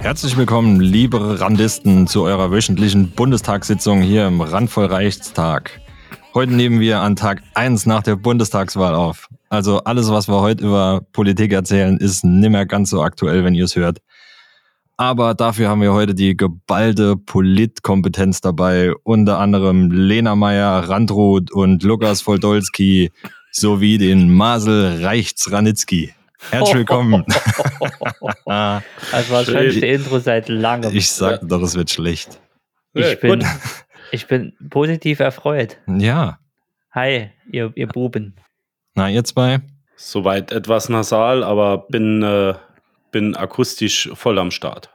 Herzlich willkommen, liebe Randisten, zu eurer wöchentlichen Bundestagssitzung hier im Randvoll Reichstag. Heute nehmen wir an Tag 1 nach der Bundestagswahl auf. Also alles, was wir heute über Politik erzählen, ist nimmer ganz so aktuell, wenn ihr es hört. Aber dafür haben wir heute die geballte Politkompetenz dabei. Unter anderem Lena Meyer, Randruth und Lukas Voldolski sowie den Masel Reichts-Ranitzky. Herzlich willkommen. Das war das schönste Intro seit langem. Ich sagte doch, es wird schlecht. Ich bin, ich bin positiv erfreut. Ja. Hi, ihr, ihr Buben. Na, ihr zwei? Soweit etwas nasal, aber bin, äh, bin akustisch voll am Start.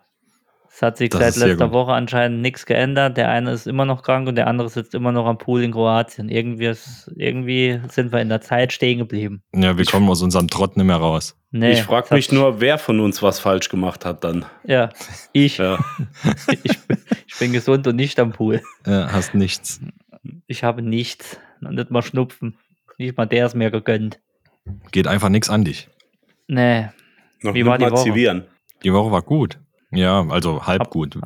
Es hat sich Das seit letzter. Woche anscheinend nichts geändert. Der eine ist immer noch krank und der andere sitzt immer noch am Pool in Kroatien. Irgendwie, ist, irgendwie sind wir in der Zeit stehen geblieben. Ja, wir kommen aus unserem Trott nicht mehr raus. Nee, ich frage mich nur, wer von uns was falsch gemacht hat dann. Ja, ich. Ja. ich, bin, ich bin gesund und nicht am Pool. Äh, hast nichts. Ich habe nichts. Nicht mal Schnupfen. Nicht mal der ist mir gegönnt. Geht einfach nichts an dich. Nee. Noch Wie war die mal Woche? zivieren. Die Woche war gut. Ja, also halb Hab- gut.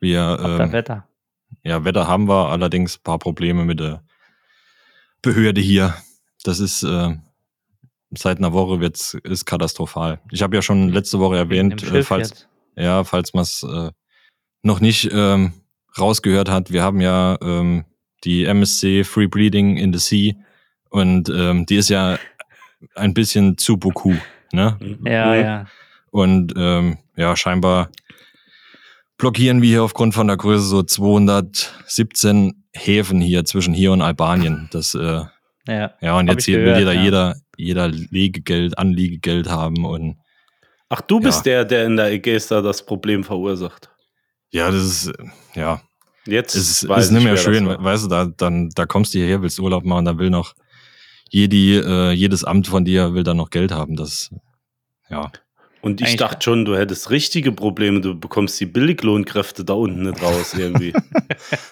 Wir, Ab ähm, Wetter. ja, Wetter haben wir, allerdings ein paar Probleme mit der Behörde hier. Das ist äh, seit einer Woche wird's, ist katastrophal. Ich habe ja schon letzte Woche erwähnt, äh, falls, jetzt. ja, falls man es äh, noch nicht ähm, rausgehört hat, wir haben ja ähm, die MSC Free Bleeding in the Sea und ähm, die ist ja ein bisschen zu beaucoup, ne? Ja, Mhm. ja. Und ähm, ja, scheinbar blockieren wir hier aufgrund von der Größe so 217 Häfen hier zwischen hier und Albanien. Das, äh, Ja, ja, und jetzt hier will gehört, jeder, ja. jeder, jeder Liegegeld, Anliegegeld haben und Ach, du bist Ja. der, der in der Ägäis da das Problem verursacht. ja, das ist, äh, ja, Jetzt es ist, ist nicht ich, mehr schön. Weißt du, da, dann, da kommst du hierher, willst Urlaub machen, da will noch jedi, äh, jedes Amt von dir will dann noch Geld haben. Das, ja. Und ich Eigentlich- dachte schon, du hättest richtige Probleme. Du bekommst die Billiglohnkräfte da unten nicht raus irgendwie.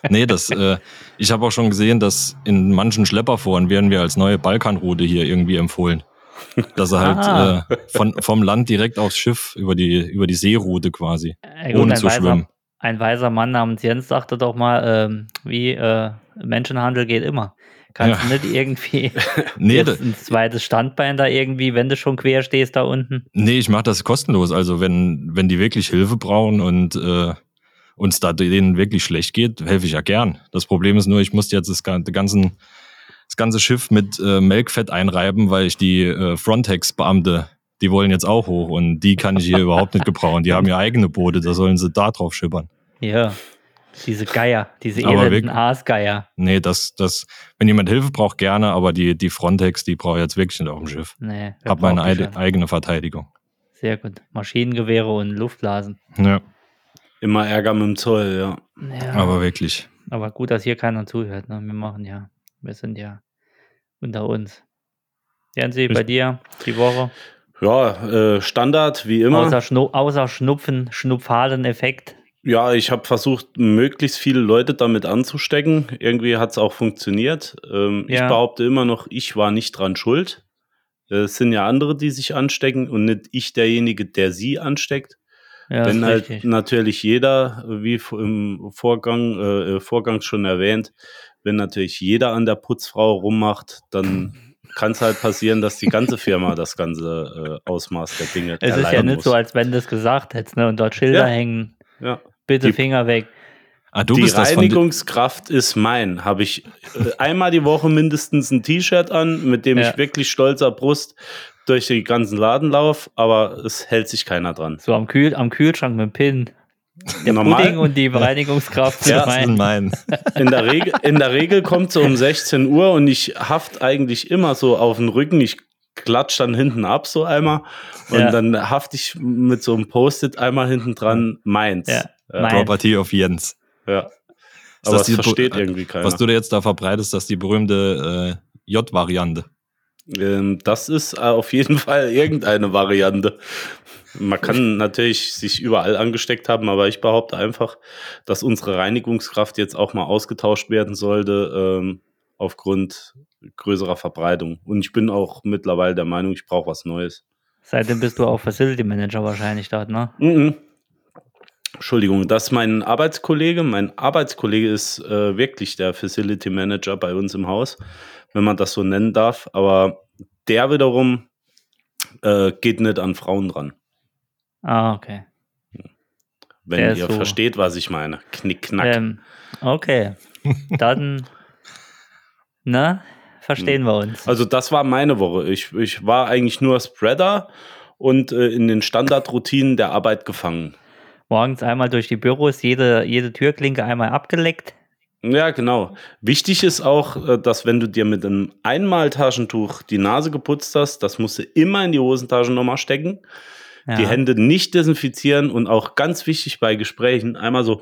Nee, das, äh, ich habe auch schon gesehen, dass in manchen Schlepperforen werden wir als neue Balkanroute hier irgendwie empfohlen. Dass er halt äh, von, vom Land direkt aufs Schiff über die, über die Seeroute quasi, Äh, gut, ohne ein zu weiser, schwimmen. Ein weiser Mann namens Jens sagte doch mal, ähm, wie äh, Menschenhandel geht immer. Kannst Ja. du nicht irgendwie Nee, ein zweites Standbein da irgendwie, wenn du schon quer stehst da unten? nee ich mache das kostenlos. Also wenn, wenn die wirklich Hilfe brauchen und äh, uns da denen wirklich schlecht geht, helfe ich ja gern. Das Problem ist nur, ich musste jetzt das, ganzen, das ganze Schiff mit äh, Melkfett einreiben, weil ich die äh, Frontex-Beamte, die wollen jetzt auch hoch und die kann ich hier überhaupt nicht gebrauchen. Die haben ja eigene Boote, da sollen sie da drauf schippern. Ja, diese Geier, diese elenden Aasgeier. Nee, das, das, wenn jemand Hilfe braucht, gerne, aber die, die Frontex, die brauche ich jetzt wirklich nicht auf dem Schiff. Nee, wer Hab meine schon? eigene Verteidigung. Sehr gut. Maschinengewehre und Luftblasen. Ja, Immer Ärger mit dem Zoll, ja. Ja, aber wirklich. aber gut, dass hier keiner zuhört. Ne? Wir machen ja, wir sind ja unter uns. Jensi, bei dir die Woche? Ja, äh, Standard, wie immer. Außer, Schnu außer Schnupfen, Schnupfalen-Effekt. Ja, ich habe versucht, möglichst viele Leute damit anzustecken. Irgendwie hat es auch funktioniert. Ähm, Ich Ja. behaupte immer noch, ich war nicht dran schuld. Äh, Es sind ja andere, die sich anstecken und nicht ich derjenige, der sie ansteckt. Ja, Wenn halt richtig. natürlich jeder, wie im Vorgang, äh, Vorgang schon erwähnt, wenn natürlich jeder an der Putzfrau rummacht, dann kann es halt passieren, dass die ganze Firma das ganze äh, Ausmaß der Dinge Es ist ja nicht muss. so, als wenn du es gesagt hättest, ne? Und dort Schilder Ja. hängen. ja. Bitte Die- Finger weg. Ah, du die bist das von di- Reinigungskraft ist mein. Habe ich äh, einmal die Woche mindestens ein T-Shirt an, mit dem Ja. ich wirklich stolzer Brust durch den ganzen Laden laufe, aber es hält sich keiner dran. So am, Kühl am Kühlschrank mit dem Pin. Der Normal- Pudding und die Reinigungskraft. Ja, sind mein. In der, Regel, in der Regel kommt so um 16 Uhr und ich haft eigentlich immer so auf den Rücken. Ich klatsch dann hinten ab so einmal und Ja. dann haft ich mit so einem Post-it einmal hinten dran meins. Ja. Ja. Property of Jens. ja. Aber das es die- versteht äh, irgendwie keiner. Was du dir jetzt da verbreitest, das ist die berühmte äh, J-Variante. Ähm, das ist äh, auf jeden Fall irgendeine Variante. Man kann natürlich sich überall angesteckt haben, aber ich behaupte einfach, dass unsere Reinigungskraft jetzt auch mal ausgetauscht werden sollte ähm, aufgrund größerer Verbreitung. Und ich bin auch mittlerweile der Meinung, ich brauche was Neues. Seitdem bist du auch Facility Manager wahrscheinlich dort, ne? Mhm. Entschuldigung, das ist mein Arbeitskollege. Mein Arbeitskollege ist äh, wirklich der Facility Manager bei uns im Haus, wenn man das so nennen darf. Aber der wiederum äh, geht nicht an Frauen dran. Ah, okay. Wenn Der ihr so- versteht, was ich meine. Knick, knack. Ähm, okay. Dann, ne? Verstehen wir uns. Also das war meine Woche. Ich, ich war eigentlich nur Spreader und äh, in den Standardroutinen der Arbeit gefangen. Morgens einmal durch die Büros, jede, jede Türklinke einmal abgeleckt. Ja, genau. Wichtig ist auch, äh, dass wenn du dir mit einem Einmaltaschentuch die Nase geputzt hast, das musst du immer in die Hosentasche nochmal stecken. Ja. Die Hände nicht desinfizieren und auch ganz wichtig bei Gesprächen einmal so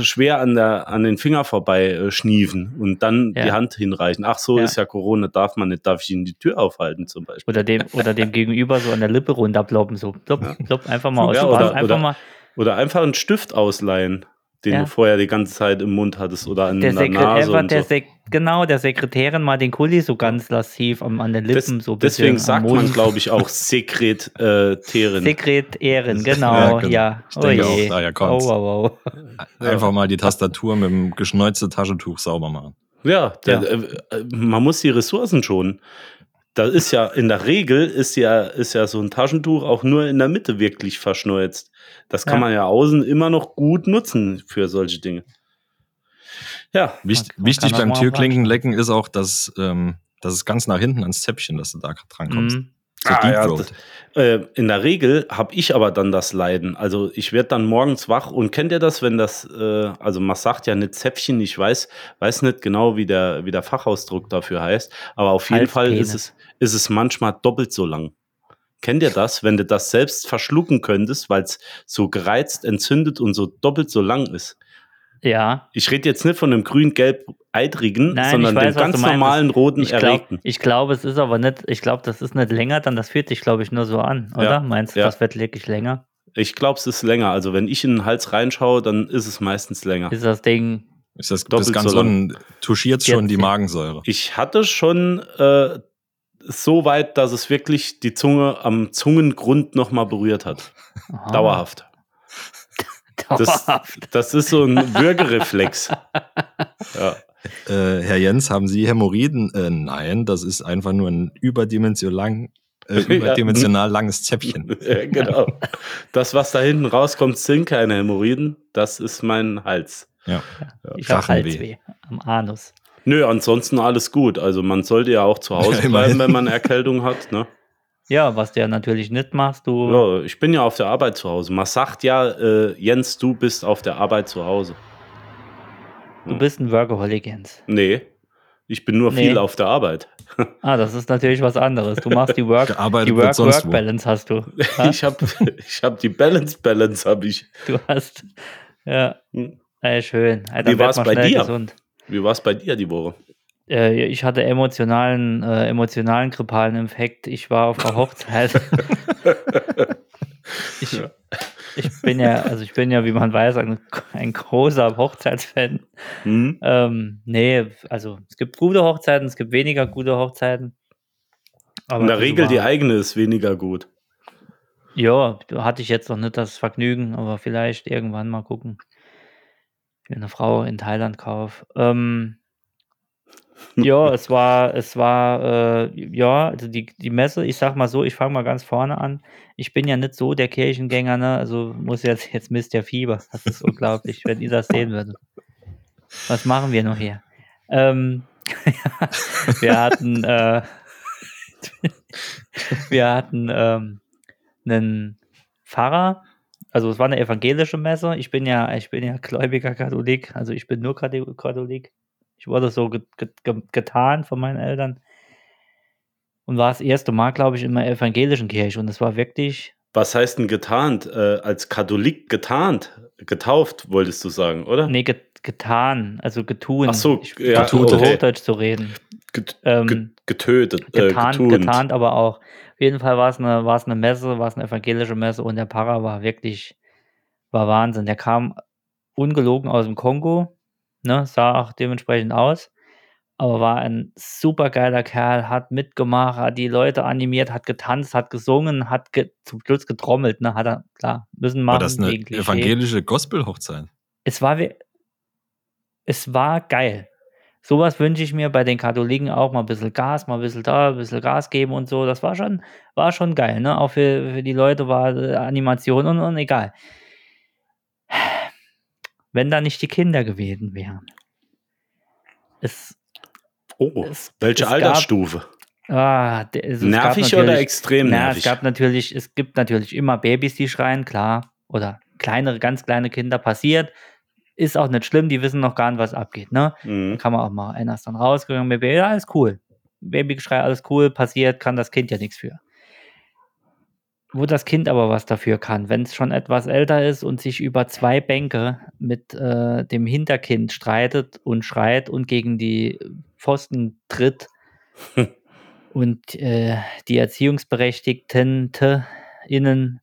schwer an, der, an den Finger vorbei äh, schniefen und dann Ja. die Hand hinreichen. Ach so, Ja. ist ja Corona, darf man nicht, darf ich Ihnen die Tür aufhalten zum Beispiel. Oder dem, oder dem Gegenüber so an der Lippe runterploppen. So, plopp, plopp, einfach mal aus. Oder- einfach oder- mal. Oder einfach einen Stift ausleihen, den Ja. du vorher die ganze Zeit im Mund hattest oder an Der der Sekret Nase und der so. Genau, der Sekretärin mal den Kuli so ganz lassiv am, an den Lippen, Des, so deswegen sagt man, Mund. glaube ich, auch Sekretärin. Sekretärin, Ja, genau, genau. ja. Ich denke oh je. auch, daher kommt's. Oh, wow, wow. Einfach mal die Tastatur mit dem geschneuzten Taschentuch sauber machen. Ja, der, Ja. Äh, äh, man muss die Ressourcen schonen. Das ist ja in der Regel ist ja, ist ja so ein Taschentuch auch nur in der Mitte wirklich verschneuzt. Das kann Ja. man ja außen immer noch gut nutzen für solche Dinge. Ja, Wicht, Man wichtig kann auch beim mal Türklinkenlecken ist auch, dass, ähm, dass es ganz nach hinten ans Zäpfchen, dass du da dran kommst. Mhm. So Ah, Deep ja, Throat. Äh, in der Regel habe ich aber dann das Leiden. Also ich werde dann morgens wach und kennt ihr das, wenn das, äh, also man sagt ja nicht Zäpfchen, ich weiß, weiß nicht genau, wie der, wie der Fachausdruck dafür heißt, aber auf jeden Fall ist es, ist es manchmal doppelt so lang. Kennt ihr das, wenn du das selbst verschlucken könntest, weil es so gereizt, entzündet und so doppelt so lang ist? Ja. Ich rede jetzt nicht von einem grün-gelb-eitrigen, Nein, sondern ich weiß, dem was ganz du meinst. normalen roten Ich glaube, erregten. ich glaube, es ist aber nicht, ich glaube, das ist nicht länger, dann das fühlt sich, glaube ich, nur so an, oder? Ja, Meinst du, ja. das wird wirklich länger? Ich glaube, es ist länger. Also wenn ich in den Hals reinschaue, dann ist es meistens länger. Ist das Ding, Ist das, Doppelt das ganz so touchiert schon die 40. Magensäure. Ich hatte schon äh, so weit, dass es wirklich die Zunge am Zungengrund nochmal berührt hat. Aha, Dauerhaft. Das, dauerhaft. das ist so ein Würgereflex. ja. Äh, Herr Jens, haben Sie Hämorrhoiden? Äh, nein, das ist einfach nur ein überdimensional, lang, äh, Ja. überdimensional langes Zäpfchen. Ja, genau. Das, was da hinten rauskommt, sind keine Hämorrhoiden. Das ist mein Hals. Ja. ich habe. Halsweh am Anus. Nö, ansonsten alles gut. Also man sollte ja auch zu Hause Ja, bleiben, wenn man Erkältung hat. Ne? Ja, was du ja natürlich nicht machst, du. Ja, ich bin ja auf der Arbeit zu Hause. Man sagt ja, äh, Jens, du bist auf der Arbeit zu Hause. Du bist ein Workaholic, Jens. Nee, ich bin nur Nee. viel auf der Arbeit. Ah, das ist natürlich was anderes. Du machst die Work, die wird sonst wo. Work-Work-Balance hast du. Ja? Ich habe ich hab die Balance, Balance habe ich. Du hast, ja, Hm. ey, schön. Dann Wie war's mal bei dir? Gesund. Wie war es bei dir die Woche? Äh, ich hatte emotionalen, äh, emotionalen grippalen Infekt. Ich war auf einer Hochzeit. ich, ich bin ja, also ich bin ja, wie man weiß, ein, ein großer Hochzeitsfan. Hm? Ähm, nee, also es gibt gute Hochzeiten, es gibt weniger gute Hochzeiten. Aber In der diese Regel die war- eigene ist weniger gut. Ja, hatte ich jetzt noch nicht das Vergnügen, aber vielleicht irgendwann mal gucken. Wenn eine Frau in Thailand kaufe. Ähm, ja, es war, es war, äh, ja, also die, die Messe, ich sag mal so, ich fange mal ganz vorne an. Ich bin ja nicht so der Kirchengänger, ne? Also muss jetzt, jetzt misst der Fieber. Das ist unglaublich, wenn ihr das sehen würdet. Was machen wir noch hier? Ähm, wir hatten, äh, wir hatten ähm, einen Pfarrer, also es war eine evangelische Messe. Ich bin ja, ich bin ja gläubiger Katholik, also ich bin nur Kathol- Katholik. Ich wurde so get, get, get, getan von meinen Eltern und war das erste Mal, glaube ich, in einer evangelischen Kirche und es war wirklich, Was heißt denn getarnt? Äh, als Katholik getarnt? Getauft, wolltest du sagen, oder? nee, get, getan, also getun. Ach so, ich ja, versuche okay. Hochdeutsch zu reden. Get, Ähm, get, getötet, äh, getarnt, getunt. getarnt, aber auch. Auf jeden Fall war es eine, war es eine Messe, war es eine evangelische Messe und der Para war wirklich, war Wahnsinn. Der kam ungelogen aus dem Kongo, ne, sah auch dementsprechend aus, aber war ein super geiler Kerl, hat mitgemacht, hat die Leute animiert, hat getanzt, hat gesungen, hat ge zum Schluss getrommelt, ne, hat er, klar, müssen machen. War das eine evangelische Gospel-Hochzeit? Es war, wie- es war geil. Sowas wünsche ich mir bei den Katholiken auch mal ein bisschen Gas, mal ein bisschen da, ein bisschen Gas geben und so. Das war schon, war schon geil, ne? Auch für, für die Leute war äh, Animation und, und egal. Wenn da nicht die Kinder gewesen wären. Es, Oh, es, welche es gab- Altersstufe? Ah, der, also es gab nervig oder extrem na, nervig? es gab natürlich, es gibt natürlich immer Babys, die schreien, klar. Oder kleinere, ganz kleine Kinder passiert. Ist auch nicht schlimm, die wissen noch gar nicht, was abgeht, ne? Mhm. Kann man auch mal, einer ist dann rausgegangen, Baby, ja, alles cool. Babygeschrei, alles cool, passiert, kann das Kind ja nichts für. Wo das Kind aber was dafür kann, wenn es schon etwas älter ist und sich über zwei Bänke mit äh, dem Hinterkind streitet und schreit und gegen die Pfosten tritt und äh, die Erziehungsberechtigten te- innen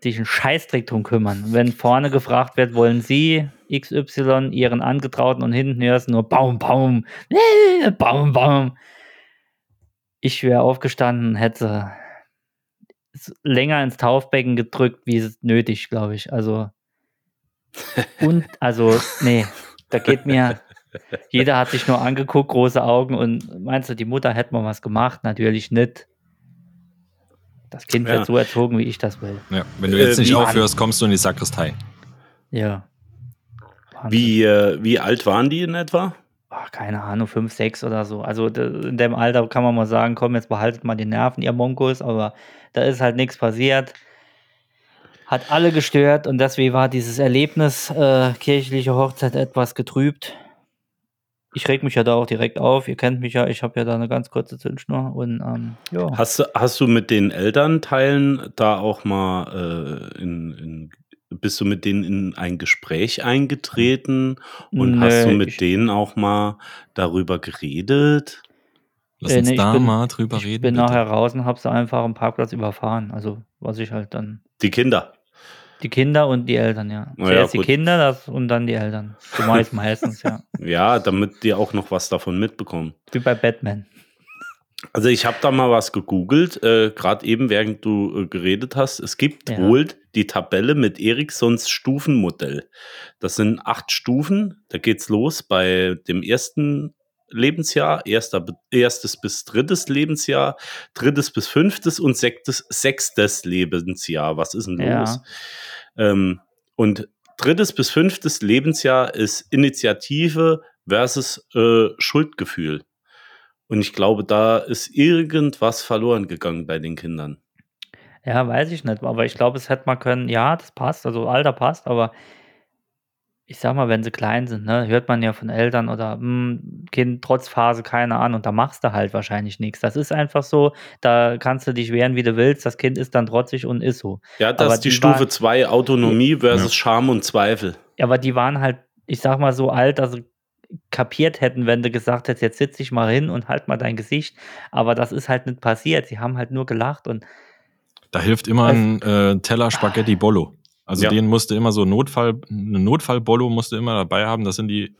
sich einen Scheißdreck drum kümmern. Wenn vorne gefragt wird, wollen Sie XY ihren Angetrauten und hinten hörst du nur Baum, Baum, äh, Baum, Baum. Ich wäre aufgestanden, hätte länger ins Taufbecken gedrückt, wie es nötig, glaube ich. Also und also nee, da geht mir jeder hat sich nur angeguckt, große Augen und meinst du, die Mutter hätte mal was gemacht? Natürlich nicht. Das Kind Ja. wird so erzogen, wie ich das will. Ja. Wenn du jetzt Äh, nicht aufhörst, kommst du in die Sakristei. Ja. Wahnsinn. Wie, äh, wie alt waren die in etwa? Ach, keine Ahnung, 5, 6 oder so. Also in dem Alter kann man mal sagen, komm, jetzt behaltet mal die Nerven, ihr Monkos, aber da ist halt nichts passiert. Hat alle gestört und deswegen war dieses Erlebnis äh, kirchliche Hochzeit etwas getrübt. Ich reg mich ja da auch direkt auf. Ihr kennt mich ja, ich habe ja da eine ganz kurze Zündschnur und ähm, ja. Hast, du- hast du mit den Elternteilen da auch mal äh, in, in, bist du mit denen in ein Gespräch eingetreten und hast du Nö, mit denen auch mal darüber geredet? Lass Äh, uns nee, ich da bin- mal drüber Ich reden. bin bitte. nachher raus und habe sie einfach am Parkplatz überfahren. Also was ich halt dann Die Kinder. die Kinder und die Eltern, ja. Zuerst die gut. Kinder das, und dann die Eltern. So meist meistens, ja. Ja, damit die auch noch was davon mitbekommen. Wie bei Batman. Also ich habe da mal was gegoogelt, äh, gerade eben, während du äh, geredet hast. Es gibt Ja. wohl die Tabelle mit Ericssons Stufenmodell. Das sind acht Stufen. Da geht's los bei dem ersten Lebensjahr, erster, erstes bis drittes Lebensjahr, drittes bis fünftes und sechstes, sechstes Lebensjahr. Was ist denn Ja. los? Ähm, und drittes bis fünftes Lebensjahr ist Initiative versus äh, Schuldgefühl. Und ich glaube, da ist irgendwas verloren gegangen bei den Kindern. Ja, weiß ich nicht. Aber ich glaube, es hätte man können, ja, das passt, also Alter passt, aber ich sag mal, wenn sie klein sind, ne, hört man ja von Eltern oder hm, Kind trotz Phase, keine Ahnung, da machst du halt wahrscheinlich nichts. Das ist einfach so, da kannst du dich wehren, wie du willst. Das Kind ist dann trotzig und ist so. Ja, das Aber ist die, die Stufe waren- 2, Autonomie versus Scham und Zweifel. Ja, aber die waren halt, ich sag mal, so alt, dass sie kapiert hätten, wenn du gesagt hättest, jetzt sitz dich mal hin und halt mal dein Gesicht. Aber das ist halt nicht passiert. Sie haben halt nur gelacht und Da hilft immer ein äh, Teller Spaghetti Bollo. Also Ja. den musste immer so Notfall, eine Notfall-Bollo musste immer dabei haben. Das sind die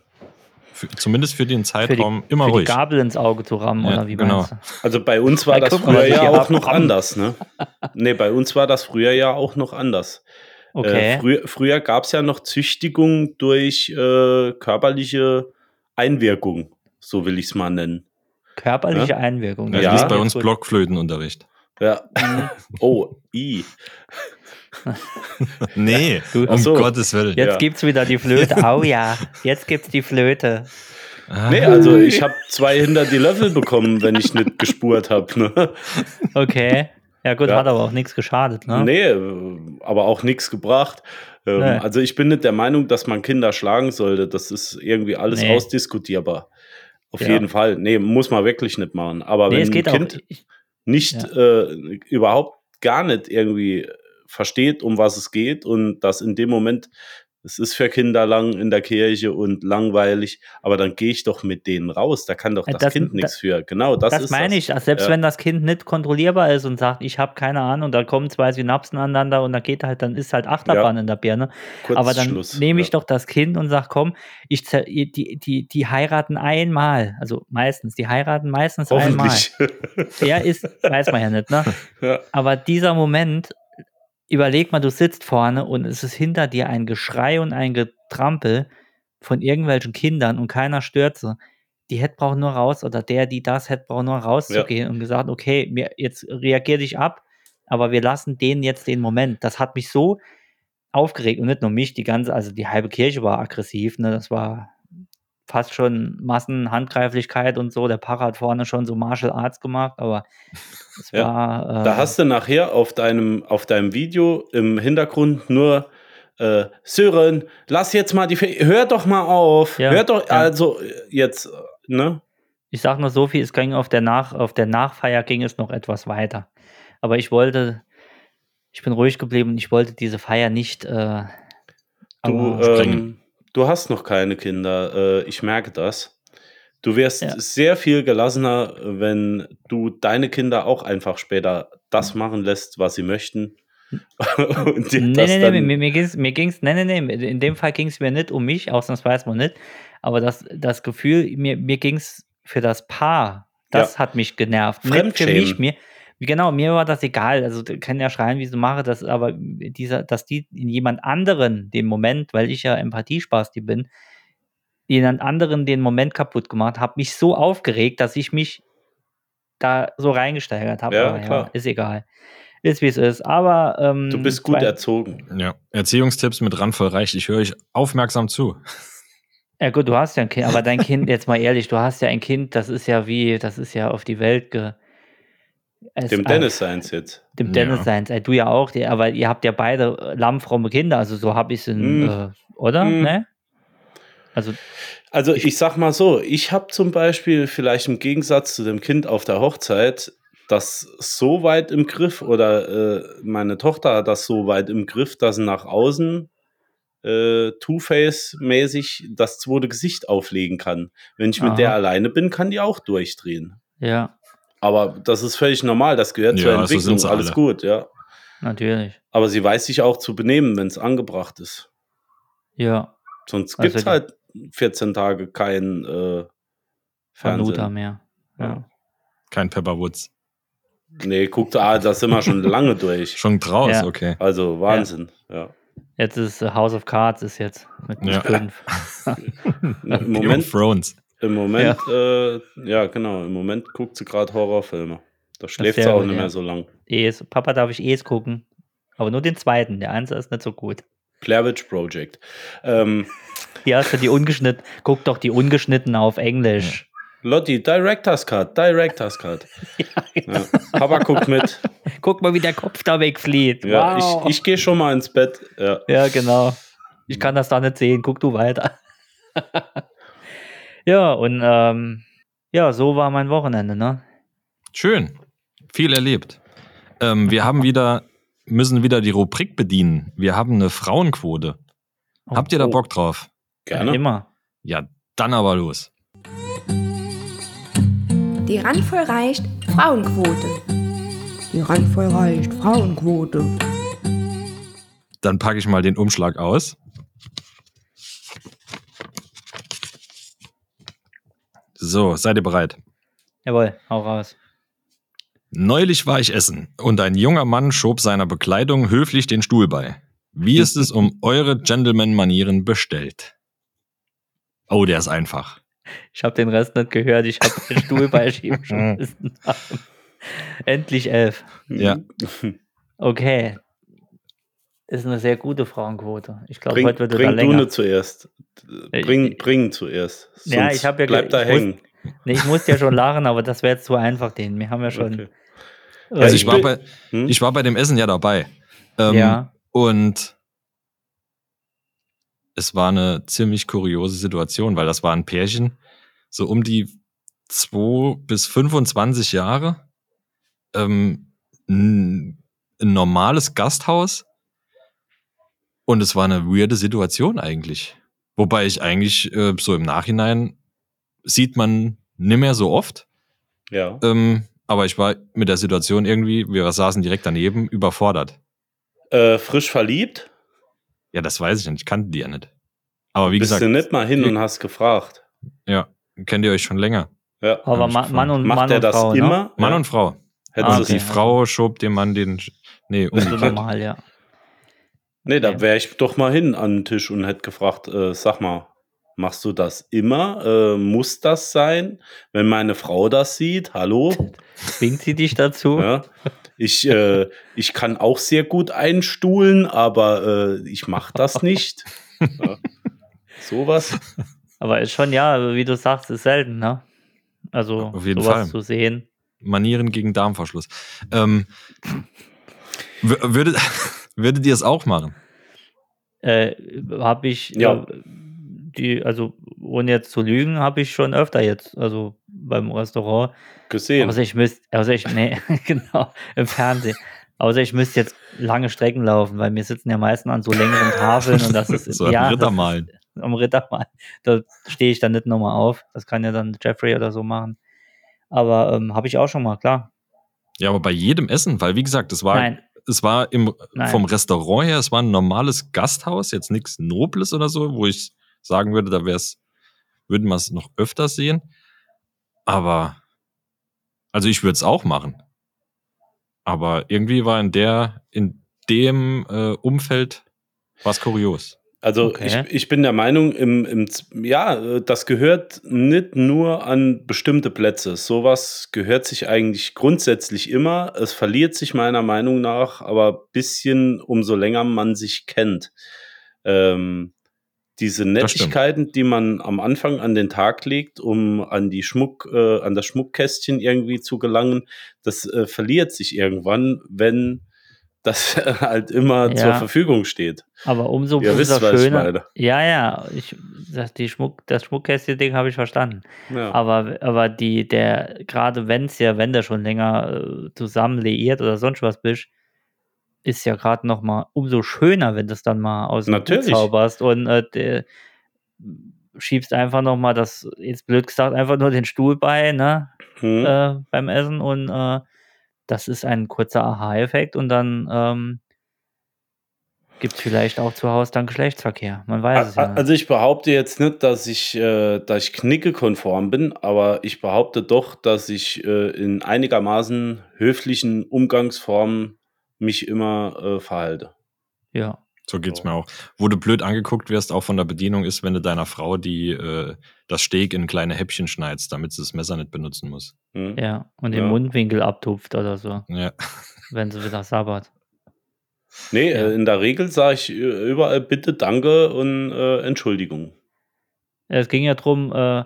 für, zumindest für den für die, Zeitraum immer für die ruhig. Gabel ins Auge zu rammen, Ja, oder wie genau. meinst du? Also bei uns war das früher ja die auch noch anders, ne? Nee, bei uns war das früher ja auch noch anders. Okay. Äh, früher früher gab es ja noch Züchtigung durch äh, körperliche Einwirkung, so will ich es mal nennen. Körperliche Ja? Einwirkung. Das Ja. ist bei uns Blockflötenunterricht. Ja. Oh, i. Nee, Du- um so. Gottes Willen. Jetzt Ja. gibt's wieder die Flöte. Oh ja, jetzt gibt's die Flöte. Ah, Nee, also ich habe zwei hinter die Löffel bekommen, wenn ich nicht gespurt habe. Ne? Okay. Ja gut, Ja. hat aber auch nichts geschadet, ne? Nee, aber auch nichts gebracht. Ähm, Nee. Also ich bin nicht der Meinung, dass man Kinder schlagen sollte. Das ist irgendwie alles Nee. ausdiskutierbar. Auf Ja. jeden Fall. Nee, muss man wirklich nicht machen. Aber Nee, wenn es geht ein Kind auch. Ich, nicht äh, überhaupt gar nicht irgendwie versteht, um was es geht und das in dem Moment es ist für Kinder lang in der Kirche und langweilig, aber dann gehe ich doch mit denen raus. Da kann doch Äh, das, das- Kind nichts für. Genau, das, Das, ist meine das. ich. Also selbst Ja. wenn das Kind nicht kontrollierbar ist und sagt, ich habe keine Ahnung, da kommen zwei Synapsen aneinander und dann geht halt, dann ist halt Achterbahn in der Birne. Aber dann nehme ich ja. doch das Kind und sage, komm, ich die, die, die heiraten einmal. Also meistens, die heiraten meistens einmal. Der ist, weiß man ja nicht, ne? ja. Aber dieser Moment, überleg mal, du sitzt vorne und es ist hinter dir ein Geschrei und ein Getrampel von irgendwelchen Kindern und keiner stört sie. Die hätte braucht nur raus oder der, die das hätte braucht nur rauszugehen und gesagt, okay, mir, jetzt reagier dich ab, aber wir lassen denen jetzt den Moment. Das hat mich so aufgeregt und nicht nur mich, die ganze, also die halbe Kirche war aggressiv, ne? Das war fast schon Massenhandgreiflichkeit und so. Der Para hat vorne schon so Martial Arts gemacht, aber es Ja. war. Äh, Da hast du nachher auf deinem, auf deinem Video im Hintergrund nur äh, Sören, lass jetzt mal die, Fe hör doch mal auf, Ja, hör doch, ja. also jetzt, ne? Ich sag nur so viel, es ging auf der, Nach auf der Nachfeier ging es noch etwas weiter. Aber ich wollte, ich bin ruhig geblieben, ich wollte diese Feier nicht. Äh, Du, aber- ähm, du hast noch keine Kinder, äh, ich merke das. Du wärst Ja. sehr viel gelassener, wenn du deine Kinder auch einfach später das machen lässt, was sie möchten. Und dir nee, das nee, nee, mir, mir ging's, mir ging's, nee, nee, nee, in dem Fall ging es mir nicht um mich, ausnahmsweise mal nicht, aber das, das Gefühl, mir, mir ging es für das Paar, das Ja. hat mich genervt. Nicht für Fremdschämen. mich, mir, genau, mir war das egal, also die können ja schreien, wie sie machen, das, aber dieser, dass die in jemand anderen den Moment, weil ich ja Empathiespasti bin, jemand anderen den Moment kaputt gemacht, hat mich so aufgeregt, dass ich mich da so reingesteigert habe. Ja, klar. ist egal. Ist wie es ist. Aber ähm, du bist gut erzogen. Ja. Erziehungstipps mit Randvoll reicht. Ich höre euch aufmerksam zu. Ja gut, du hast ja ein Kind, aber dein Kind, jetzt mal ehrlich, du hast ja ein Kind, das ist ja wie, das ist ja auf die Welt ge... es- Dem äh, Dennis seins jetzt. Dem Ja. Dennis seins. Äh, du ja auch, die, aber ihr habt ja beide äh, lammfromme Kinder, also so habe ich es in, Mm. äh, oder? Mm. Ne? Also, Also ich, sag mal so, ich habe zum Beispiel vielleicht im Gegensatz zu dem Kind auf der Hochzeit das so weit im Griff oder äh, meine Tochter hat das so weit im Griff, dass sie nach außen äh, Two-Face-mäßig das zweite Gesicht auflegen kann. Wenn ich mit Aha. der alleine bin, kann die auch durchdrehen. ja, Aber das ist völlig normal, das gehört zur Ja, so Entwicklung, sind sie alles alle. gut, ja. natürlich. Aber sie weiß sich auch zu benehmen, wenn es angebracht ist. Ja, Sonst Also gibt es halt 14 Tage kein äh, Fernsehen. mehr. Ja. Kein Pepperwoods. Nee, guckt, ah, das sind wir schon lange durch. Schon draus, Ja. okay. Also Wahnsinn, ja. Jetzt ist äh, House of Cards ist jetzt mit Ja. fünf. Im Game of Moment, Thrones. Im Moment, ja, äh, ja genau, im Moment guckt sie gerade Horrorfilme. Da schläft sie auch gut, nicht ja. mehr so lang. Es, Papa darf ich es gucken. Aber nur den zweiten. Der Einser ist nicht so gut. Blair Witch Project. Ähm, hast du die ungeschnitten. Guck doch die ungeschnitten auf Englisch. Lotti, Director's Cut, Director's Cut. Ja, Papa guckt mit. Guck mal, wie der Kopf da wegflieht. Ja, wow. ich, ich gehe schon mal ins Bett. Ja. ja, genau. Ich kann das da nicht sehen. Guck du weiter. Ja, und ähm, ja, so war mein Wochenende, ne? Schön. Viel erlebt. Ähm, wir haben wieder, müssen wieder die Rubrik bedienen. Wir haben eine Frauenquote. Oh, Habt ihr da oh. Bock drauf? Ja, Gerne. immer. Ja, dann aber los. Die randvoll reicht Frauenquote. Die randvoll reicht. Frauenquote. Dann packe ich mal den Umschlag aus. So, seid ihr bereit? Jawohl, hau raus. Neulich war ich essen und ein junger Mann schob seiner Bekleidung höflich den Stuhl bei. Wie ist es um eure Gentleman-Manieren bestellt? Oh, der ist einfach. Ich habe den Rest nicht gehört. Ich habe den Stuhl beischieben schon wissen. Endlich elf. Ja. Okay. Ist eine sehr gute Frauenquote. Ich glaube, heute wird bring du länger. ne zuerst. Bring, bring zuerst. Ja, Sonst ich hab ja Bleib da ich hängen. Nee, ich musste ja schon lachen, aber das wäre jetzt zu einfach, den. Wir haben ja schon. Okay. äh, Also ich ich war bei, Hm? ich war bei dem Essen ja dabei. Ähm, ja. Und es war eine ziemlich kuriose Situation, weil das war ein Pärchen, so um die 2 bis 25 Jahre. Ähm, ein normales Gasthaus. Und es war eine weirde Situation eigentlich. Wobei ich eigentlich äh, so im Nachhinein sieht man nimmer so oft. Ja. Ähm, aber ich war mit der Situation irgendwie, wir saßen direkt daneben, überfordert. Äh, frisch verliebt? Ja, das weiß ich nicht. Ich kannte die ja nicht. Aber wie Bist gesagt, du nicht mal hin und hast gefragt? ja, kennt ihr euch schon länger. Ja. Aber ich Ma. Mann und Macht Mann er und das Frau, immer? Ne? Mann ja. und Frau. Hättest Ah, die. Frau schob dem Mann den. Nee, umgekehrt. normal, ja. Nee, da wäre ich doch mal hin an den Tisch und hätte gefragt, äh, sag mal, machst du das immer? Äh, muss das sein? Wenn meine Frau das sieht, hallo? Zwingt sie dich dazu? Ja. Ich, äh, ich kann auch sehr gut einstuhlen, aber äh, ich mache das nicht. Ja. Sowas. Aber ist schon, ja, wie du sagst, ist selten, ne? Also, Auf jeden sowas Fall. zu sehen. Manieren gegen Darmverschluss. Ähm, wür- würdet, ihr es auch machen? Äh, habe ich, Ja. äh, die, also ohne jetzt zu lügen, habe ich schon öfter jetzt, also beim Restaurant. Gesehen. Außer ich müsste, außer ich, nee, genau, im Fernsehen. Außer ich müsste jetzt lange Strecken laufen, weil wir sitzen ja meistens an so längeren Tafeln und das ist, So am ja, das Rittermalen. Ist, am Rittermal. Da stehe ich dann nicht nochmal auf. Das kann ja dann Jeffrey oder so machen. Aber ähm, habe ich auch schon mal, klar. Ja, aber bei jedem Essen, weil wie gesagt, es war, Nein, es war im, Nein. vom Restaurant her, es war ein normales Gasthaus, jetzt nichts Nobles oder so, wo ich sagen würde, da wäre es, würden wir es noch öfters sehen. Aber, also ich würde es auch machen. Aber irgendwie war in der, in dem äh, Umfeld was kurios. Also Okay. ich, ich bin der Meinung, im, im, ja, äh, das gehört nicht nur an bestimmte Plätze. Sowas gehört sich eigentlich grundsätzlich immer. Es verliert sich meiner Meinung nach, aber bisschen umso länger man sich kennt. Ähm, diese. Nettigkeiten, die man am Anfang an den Tag legt, um an die Schmuck, äh, an das Schmuckkästchen irgendwie zu gelangen, das äh, verliert sich irgendwann, wenn das halt immer Ja. zur Verfügung steht. aber umso, umso wisst, schöner. Ja, ja, ich, das, die Schmuck, das Schmuckkästchen-Ding habe ich verstanden. Ja. Aber, aber die, der, gerade wenn es ja, wenn der schon länger äh, zusammen liiert oder sonst was bist, ist ja gerade noch mal umso schöner, wenn du es dann mal aus dem Hut Natürlich. zauberst und äh, der, schiebst einfach noch mal das, jetzt blöd gesagt, einfach nur den Stuhl bei, ne, Hm. äh, beim Essen und äh, das ist ein kurzer Aha-Effekt und dann ähm, gibt es vielleicht auch zu Hause dann Geschlechtsverkehr. Man weiß es ja. A-. Also ich behaupte jetzt nicht, dass ich, äh, dass ich knickekonform bin, aber ich behaupte doch, dass ich äh, in einigermaßen höflichen Umgangsformen mich immer äh, verhalte. ja. So geht's mir auch. Wo du blöd angeguckt wirst, auch von der Bedienung, ist, wenn du deiner Frau die, äh, das Steak in kleine Häppchen schneidest, damit sie das Messer nicht benutzen muss. Hm? Ja, und den Ja. Mundwinkel abtupft oder so, Ja. wenn sie wieder sabbert. Nee, Ja. äh, in der Regel sage ich überall bitte Danke und äh, Entschuldigung. Es ging ja drum, äh,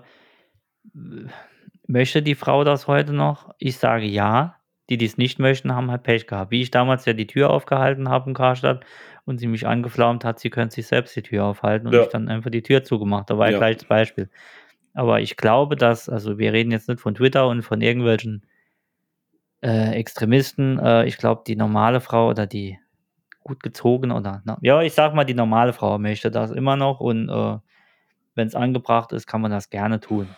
möchte die Frau das heute noch? Ich sage ja. Die, die es nicht möchten, haben halt Pech gehabt. Wie ich damals ja die Tür aufgehalten habe in Karstadt und sie mich angeflaumt hat, sie könnte sich selbst die Tür aufhalten und Ja. ich dann einfach die Tür zugemacht. Da war ja Ja. gleich das Beispiel. Aber ich glaube, dass, also wir reden jetzt nicht von Twitter und von irgendwelchen äh, Extremisten. Äh, ich glaube, die normale Frau oder die gut gezogene oder, na, ja, ich sag mal, die normale Frau möchte das immer noch und äh, wenn es angebracht ist, kann man das gerne tun.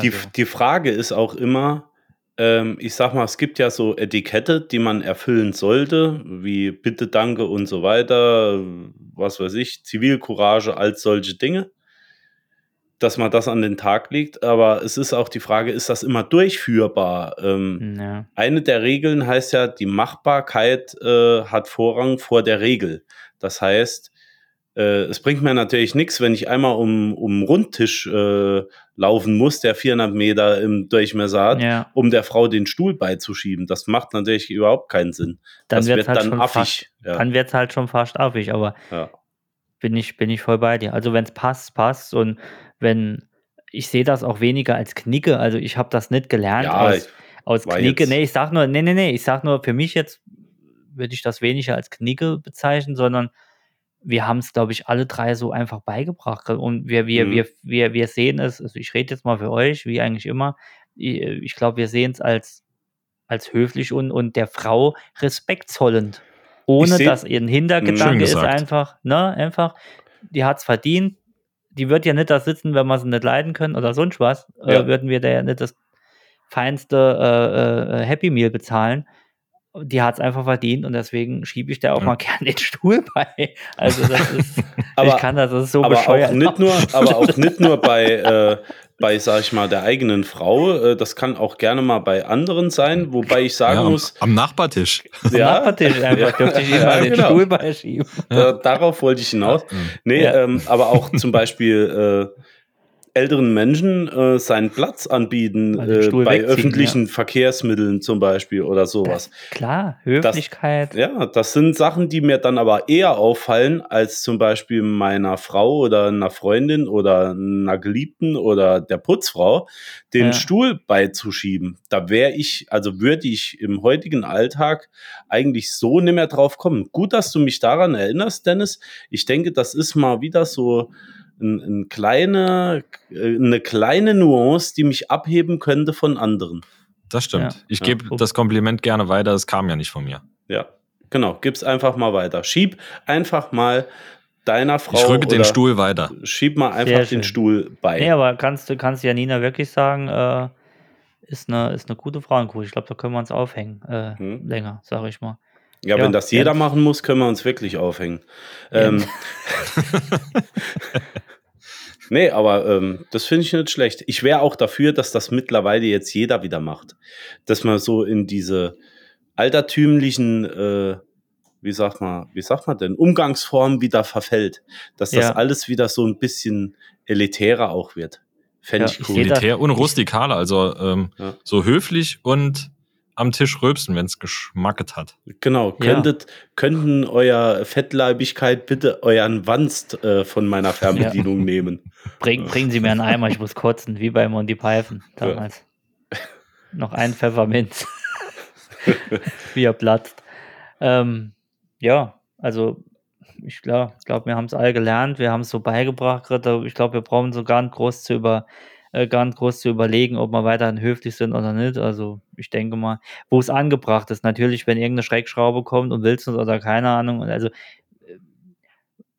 Die, Also, die Frage ist auch immer, ähm, ich sag mal, es gibt ja so Etikette, die man erfüllen sollte, wie Bitte, Danke und so weiter, was weiß ich, Zivilcourage, all solche Dinge, dass man das an den Tag legt. Aber es ist auch die Frage, ist das immer durchführbar? Ähm, ja. eine der Regeln heißt ja, die Machbarkeit äh, hat Vorrang vor der Regel. Das heißt, äh, es bringt mir natürlich nichts, wenn ich einmal um, um einen Rundtisch äh, laufen muss, der 400 Meter im Durchmesser hat, ja, um der Frau den Stuhl beizuschieben. Das macht natürlich überhaupt keinen Sinn. dann das wird wird halt dann schon affig. fast, Ja, dann wird's halt schon fast affig, aber ja. bin ich, bin ich voll bei dir. Also wenn es passt, passt und wenn ich sehe das auch weniger als Knicke, also ich habe das nicht gelernt aus, aus Knicke. Nee, ich sag nur, nee, nee, nee, ich sag nur, für mich jetzt würde ich das weniger als Knicke bezeichnen, sondern wir haben es, glaube ich, alle drei so einfach beigebracht. Und wir, wir, Mhm. wir, wir, wir sehen es, also ich rede jetzt mal für euch, wie eigentlich immer. Ich, ich glaube, wir sehen es als, als höflich und, und der Frau Respekt zollend. ohne dass ihr ein Hintergedanke ist einfach, ne, einfach, die hat's verdient. Die wird ja nicht da sitzen, wenn wir sie nicht leiden können oder sonst was, äh, Ja. würden wir da ja nicht das feinste äh, äh, Happy Meal bezahlen. Die hat's einfach verdient und deswegen schiebe ich da auch Ja. mal gerne den Stuhl bei. Also das ist, ich Aber- kann das, das ist so aber bescheuert. auch nicht nur, aber auch nicht nur bei, äh, bei, sag ich mal, der eigenen Frau. Äh, das kann auch gerne mal bei anderen sein, wobei ich sagen Ja, am, muss, am Nachbartisch. ja, Nachbartisch einfach, dürfte ich ihm Ja, mal den genau. Stuhl beischieben. da, darauf wollte ich hinaus. Nee, Ja. ähm, aber auch zum Beispiel äh, älteren Menschen äh, seinen Platz anbieten äh, bei öffentlichen Verkehrsmitteln zum Beispiel oder sowas. Klar, Höflichkeit. Ja, das sind Sachen, die mir dann aber eher auffallen, als zum Beispiel meiner Frau oder einer Freundin oder einer Geliebten oder der Putzfrau den Ja. Stuhl beizuschieben. Da wäre ich, also würde ich im heutigen Alltag eigentlich so nicht mehr drauf kommen. Gut, dass du mich daran erinnerst, Dennis. Ich denke, das ist mal wieder so ein, ein kleine, äh, eine kleine Nuance, die mich abheben könnte von anderen. Das stimmt. Ja. Ich Ja. gebe das Kompliment gerne weiter, es kam ja nicht von mir. Ja, genau. Gib's einfach mal weiter. Schieb einfach mal deiner Frau. Ich rücke den Stuhl weiter. Schieb mal einfach den. Stuhl bei. Nee, aber kannst du kannst Janina wirklich sagen, äh, ist eine ist eine gute Frauenkuh. Ich glaube, da können wir uns aufhängen äh, Hm. länger, sage ich mal. Ja, ja, wenn das ja. jeder machen muss, können wir uns wirklich aufhängen. Ja. Ähm, nee, aber ähm, das finde ich nicht schlecht. Ich wäre auch dafür, dass das mittlerweile jetzt jeder wieder macht. Dass man so in diese altertümlichen, äh, wie sagt man, wie sagt man denn, Umgangsformen wieder verfällt. Dass das Ja. alles wieder so ein bisschen elitärer auch wird. Fände Ja, ich cool. Elitär und rustikaler, also ähm, Ja. so höflich und am Tisch rülpsen, wenn es geschmacket hat. Genau, Ja. könntet, könnten euer Fettleibigkeit bitte euren Wanst äh, von meiner Fernbedienung nehmen. Bring, bringen Sie mir einen Eimer, ich muss kotzen, wie bei Monty Python damals. Noch ein Pfefferminz. wie er platzt. Ähm, ja, also ich glaube, glaub, wir haben es all gelernt, wir haben es so beigebracht. Greta. Ich glaube, wir brauchen so gar nicht groß zu über äh, nicht groß zu überlegen, ob wir weiterhin höflich sind oder nicht. Also ich denke mal, wo es angebracht ist, natürlich, wenn irgendeine Schreckschraube kommt und willst du oder keine Ahnung. Und also äh,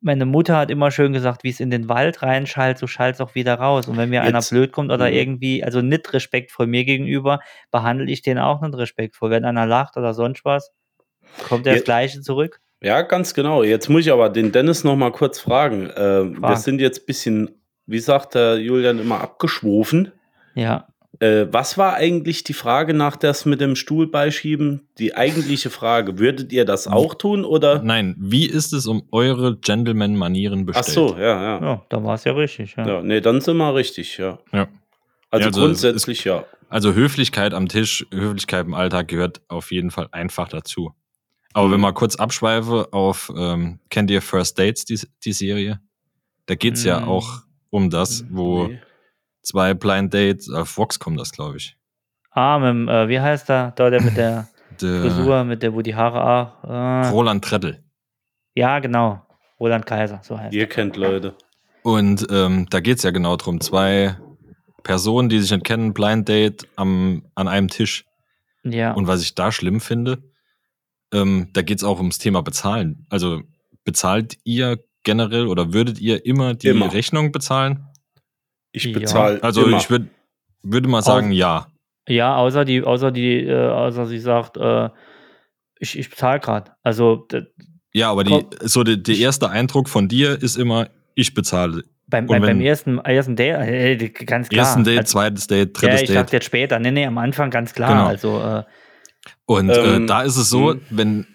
meine Mutter hat immer schön gesagt, wie es in den Wald reinschallt, so schallt es auch wieder raus. Und wenn mir einer Jetzt- blöd kommt oder Mhm. irgendwie, also nicht respektvoll mir gegenüber, behandle ich den auch nicht respektvoll. Wenn einer lacht oder sonst was, kommt er das Gleiche zurück. Ja, ganz genau. Jetzt muss ich aber den Dennis noch mal kurz fragen. Äh, wir sind jetzt ein bisschen, wie sagt der Julian immer, abgeschwofen. Ja. Äh, was war eigentlich die Frage nach das mit dem Stuhl beischieben? Die eigentliche Frage. Würdet ihr das auch tun oder? Nein, wie ist es um eure Gentleman-Manieren Ach bestellt? so, ja, ja. Ja, da war es ja richtig. Ja. Ja, nee, dann sind wir richtig, ja. Ja. Also, Ja, also grundsätzlich ja. Also Höflichkeit am Tisch, Höflichkeit im Alltag gehört auf jeden Fall einfach dazu. Aber wenn Mhm. man kurz abschweife auf, ähm, kennt ihr First Dates, die, die Serie? Da geht's ja Mm. auch um das, wo Nee. zwei Blind Dates, auf Vox kommt das, glaube ich. Ah, mit dem, äh, wie heißt er? Da der mit der Der Frisur, mit der, wo die Haare auch. Äh, Roland Trettel. ja, genau. Roland Kaiser, so heißt Ihr kennt Leute. Und ähm, da geht's ja genau drum. Zwei Personen, die sich nicht kennen, Blind Date am, an einem Tisch. er. Ja. Und was ich da schlimm finde, ähm, da geht's auch ums Thema Bezahlen. Also bezahlt ihr generell oder würdet ihr immer die Immer. Rechnung bezahlen? Ich Ja. bezahle Also immer. ich würd, würde mal sagen, ja. Ja, außer die, außer die, äh, außer sie sagt, äh, ich, ich bezahle gerade. Also Ja, aber die, so die, der erste Eindruck von dir ist immer, ich bezahle. beim, beim, beim ersten, ersten Date, äh, die- ganz klar. Ersten Date, Also, zweites Date, ja, drittes ich Date. dachte jetzt später. Nee, nee, am Anfang ganz klar. Genau. Also, äh, Und Ähm, äh, da ist es so, mh. wenn,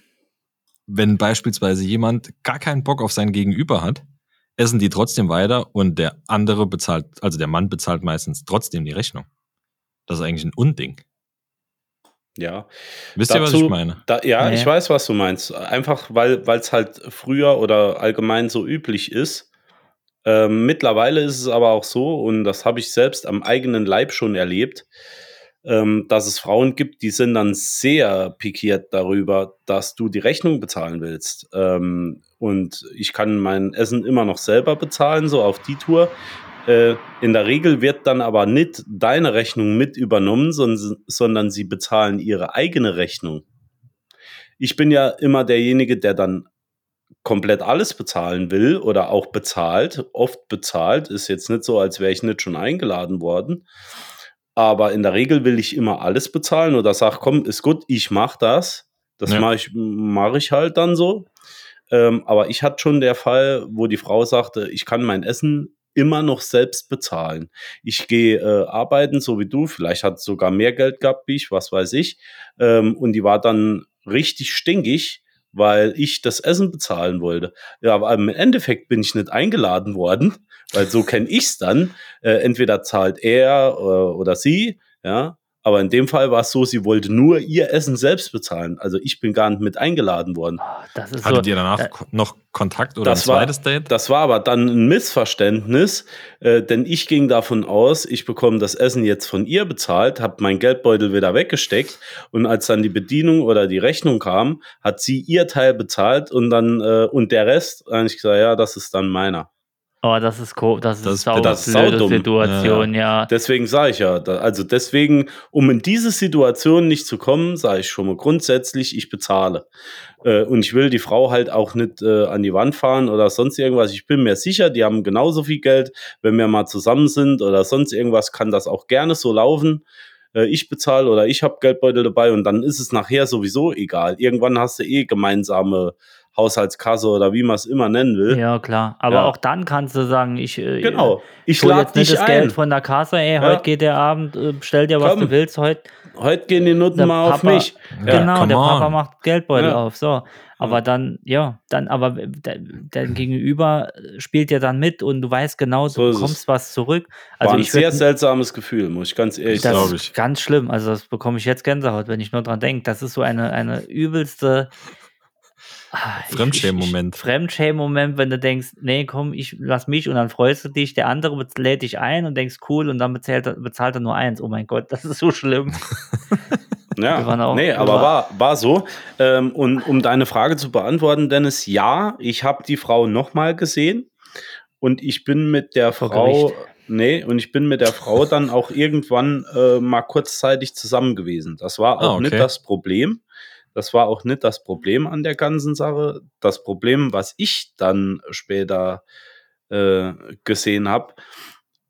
wenn beispielsweise jemand gar keinen Bock auf sein Gegenüber hat, essen die trotzdem weiter und der andere bezahlt, also der Mann bezahlt meistens trotzdem die Rechnung. Das ist eigentlich ein Unding. ja. Wisst ihr, was Dazu- ich meine? Da, ja, Nee. ich weiß, was du meinst. Einfach, weil es halt früher oder allgemein so üblich ist. Ähm, mittlerweile ist es aber auch so, und das habe ich selbst am eigenen Leib schon erlebt, ähm, dass es Frauen gibt, die sind dann sehr pikiert darüber, dass du die Rechnung bezahlen willst. Ähm, und ich kann mein Essen immer noch selber bezahlen, so auf die Tour. Äh, in der Regel wird dann aber nicht deine Rechnung mit übernommen, sondern, sondern sie bezahlen ihre eigene Rechnung. ich bin ja immer derjenige, der dann komplett alles bezahlen will oder auch bezahlt, oft bezahlt. Ist jetzt nicht so, als wäre ich nicht schon eingeladen worden. Aber in der Regel will ich immer alles bezahlen oder sag, komm, ist gut, ich mach das. Das Ja. mache ich, mach ich halt dann so. Ähm, aber ich hatte schon der Fall, wo die Frau sagte, ich kann mein Essen immer noch selbst bezahlen. Ich gehe äh, arbeiten, so wie du, vielleicht hat sogar mehr Geld gehabt wie ich, was weiß ich. Ähm, und die war dann richtig stinkig, weil ich das Essen bezahlen wollte. Ja, aber im Endeffekt bin ich nicht eingeladen worden, weil so kenne ich's dann. Äh, entweder zahlt er äh, oder sie, ja. Aber in dem Fall war es so, sie wollte nur ihr Essen selbst bezahlen. Also ich bin gar nicht mit eingeladen worden. Ah, Das ist Hattet so, ihr danach äh, noch Kontakt oder Das ein war- zweites Date? Das war aber dann ein Missverständnis, äh, denn ich ging davon aus, ich bekomme das Essen jetzt von ihr bezahlt, habe meinen Geldbeutel wieder weggesteckt und als dann die Bedienung oder die Rechnung kam, hat sie ihr Teil bezahlt und dann äh, und der Rest, habe ich gesagt, ja, das ist dann meiner. Oh, das ist co das ist, Das sau. Das ist blöde saudumm. Situation, ja. Deswegen sage ich ja, also deswegen, um in diese Situation nicht zu kommen, sage ich schon mal grundsätzlich, ich bezahle. Äh, und ich will die Frau halt auch nicht äh, an die Wand fahren oder sonst irgendwas. Ich bin mir sicher, die haben genauso viel Geld. Wenn wir mal zusammen sind oder sonst irgendwas, kann das auch gerne so laufen. Äh, ich bezahle oder ich habe Geldbeutel dabei und dann ist es nachher sowieso egal. Irgendwann hast du eh gemeinsame Haushaltskasse oder wie man es immer nennen will. Ja, klar. Aber Ja. auch dann kannst du sagen, ich, äh, Genau. Ich hole lade jetzt nicht dich das ein. Geld von der Kasse, ey, Ja. heute geht der Abend, äh, stell dir was Komm. du willst, heute. Heute gehen die Noten Der mal auf Papa- mich. Ja, genau, come der Papa macht Geldbeutel Ja. auf, so. Aber dann, ja, dann, aber der, der Gegenüber spielt ja dann mit und du weißt genau, du So bekommst was zurück. War Also ein ich sehr würde seltsames Gefühl, muss ich ganz ehrlich das sagen. glaub ist ich. ganz schlimm. Also das bekomme ich jetzt Gänsehaut, wenn ich nur dran denke. Das ist so eine, eine übelste Fremdschämen-Moment. ich- ich- Fremdschämen-Moment, wenn du denkst, nee, komm, ich lass mich und dann freust du dich, der andere lädt dich ein und denkst, cool, und dann bezahlt er, bezahlt er nur eins. Oh mein Gott, das ist so schlimm. Ja, auch- nee, aber war- war, war so. Ähm, und um deine Frage zu beantworten, Dennis, ja, ich habe die Frau nochmal gesehen und ich bin mit der Vor Frau, Gericht. nee, und ich bin mit der Frau dann auch irgendwann äh, mal kurzzeitig zusammen gewesen. Das war auch Ah, okay. nicht das Problem. Das war auch nicht das Problem an der ganzen Sache. Das Problem, was ich dann später äh, gesehen habe,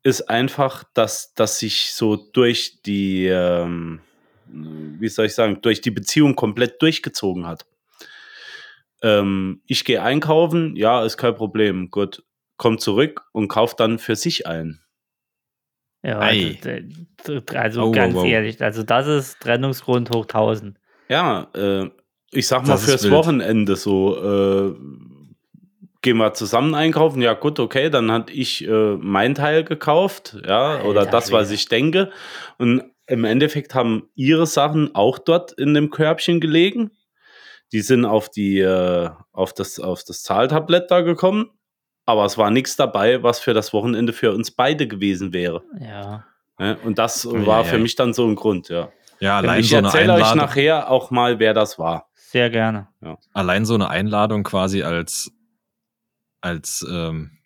ist einfach, dass, dass sich so durch die, ähm, wie soll ich sagen, durch die Beziehung komplett durchgezogen hat. Ähm, ich gehe einkaufen, ja, ist kein Problem. Gut, kommt zurück und kauft dann für sich ein. Ja, also, also Oh, wow, ganz wow. ehrlich, also das ist Trennungsgrund hoch 1000. Ja, äh, ich sag mal Das fürs. Wochenende so, äh, gehen wir zusammen einkaufen, ja gut, okay, dann hatte ich äh, mein Teil gekauft, ja, oder Alter das, was ich denke. Und im Endeffekt haben ihre Sachen auch dort in dem Körbchen gelegen. Die sind auf die, äh, auf das, auf das Zahltablett da gekommen. Aber es war nichts dabei, was für das Wochenende für uns beide gewesen wäre. Ja. Ja, und das war ei, für ei. mich dann so ein Grund, ja. Ja, allein ich so eine erzähle euch Einladung. nachher auch mal, wer das war. Sehr gerne. allein so eine Einladung quasi als, als, ähm,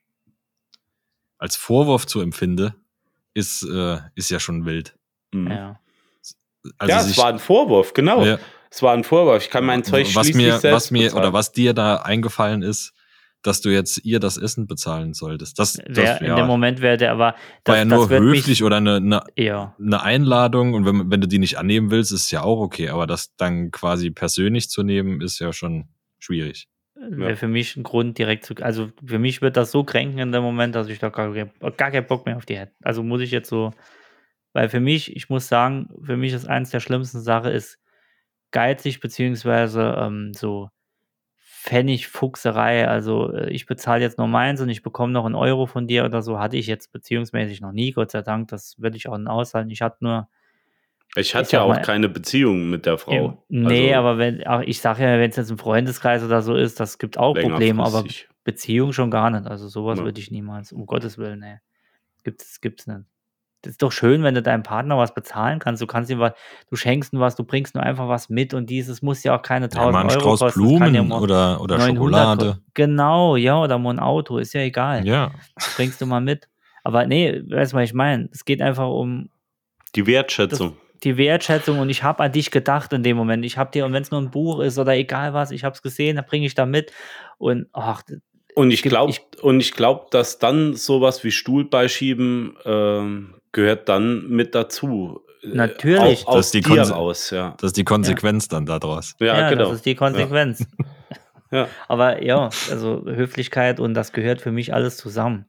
als Vorwurf zu empfinde, ist, äh, ist ja schon wild. Mhm. Ja. Also ja, sich- es war ein Vorwurf, genau. Ja. Es war ein Vorwurf. Ich kann mein Zeug was schließlich mir, selbst was mir bezahlen. oder was dir da eingefallen ist, dass du jetzt ihr das Essen bezahlen solltest. Das, das Wär, in ja, dem Moment wäre der aber. Das, war ja das nur höflich oder eine, eine, Ja. eine Einladung und wenn, wenn du die nicht annehmen willst, ist ja auch okay, aber das dann quasi persönlich zu nehmen, ist ja schon schwierig. wäre für mich ein Grund direkt zu. Also für mich wird das so kränken in dem Moment, dass ich da gar, gar keinen Bock mehr auf die hätte. Also muss ich jetzt so. Weil für mich, ich muss sagen, für mich ist eines der schlimmsten Sachen ist geizig, beziehungsweise ähm, so Pfennigfuchserei. Also äh, ich bezahle jetzt nur meins und ich bekomme noch einen Euro von dir oder so. Hatte ich jetzt beziehungsmäßig noch nie, Gott sei Dank. Das würde ich auch nicht aushalten. Ich hatte nur. ich hatte ich ja auch mal- keine Beziehung mit der Frau. Nee, Also, aber wenn, auch ich sage ja, wenn es jetzt im Freundeskreis oder so ist, das gibt auch Probleme, aber. Beziehung schon gar nicht. Also sowas Ja. würde ich niemals, um Gottes Willen, nee. Gibt's, gibt's nicht. Das ist doch schön, wenn du deinem Partner was bezahlen kannst. Du kannst ihm was, du schenkst ihm was, du bringst nur einfach was mit und dieses muss ja auch keine Ja, 1000 mal ein Euro Strauß kosten. das ja Blumen mal oder, oder 900 Schokolade. Genau, ja, oder mal ein Auto, ist ja egal. Ja, Bringst du mal mit. Aber nee, weißt du, was ich meine? Es geht einfach um Die Wertschätzung. die Wertschätzung und ich habe an dich gedacht in dem Moment. Ich habe dir, und wenn es nur ein Buch ist oder egal was, ich habe es gesehen, dann bringe ich da mit. Und ach, Und ich glaube, ich- und ich glaube, dass dann sowas wie Stuhlbeischieben ähm, gehört dann mit dazu. Äh, Natürlich. Auch aus Das ist die dir Konse- raus, ja. Das ist die Konsequenz dann daraus. Ja, ja, genau. das ist die Konsequenz. Ja. Aber ja, also Höflichkeit und das gehört für mich alles zusammen.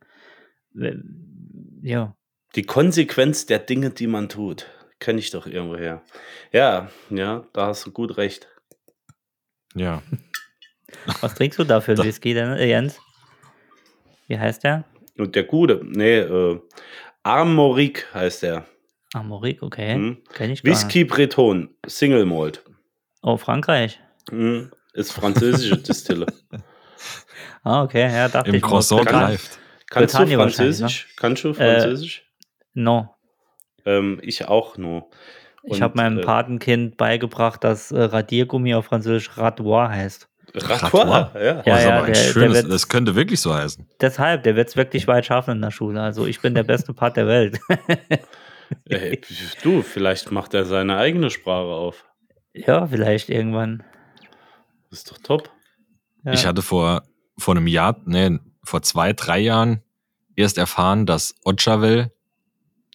Ja, Die Konsequenz der Dinge, die man tut. Kenne ich doch irgendwo her. Ja, ja, da hast du gut recht. Ja. was trinkst du da für Whisky denn, äh, Jens? Wie heißt der? Und der Gute, nee, äh, Armorique heißt der. Amorik, okay. Hm. Kenn ich gar nicht. Whisky Breton, Single Malt. Oh, Frankreich. Hm. Ist französische Distille. Ah, okay, ja, dachte Im ich. mal. Croissant Kann- greift. Kannst du Bretagne ne? Französisch? Kannst du Äh, Französisch? No. ähm, ich auch nur. Ich habe meinem äh, Patenkind beigebracht, dass äh, Radiergummi auf Französisch Radoir heißt. Ratoire, ja. Ja, Oh, das ja, der- schönes, wird- das könnte wirklich so heißen. Deshalb, der wird es wirklich weit schaffen in der Schule. Also ich bin der beste Part der Welt. Äh, du, vielleicht macht er seine eigene Sprache auf. ja, vielleicht irgendwann. Das ist doch top. Ja. Ich hatte vor, vor einem Jahr, nee, vor zwei, drei Jahren erst erfahren, dass Ochavel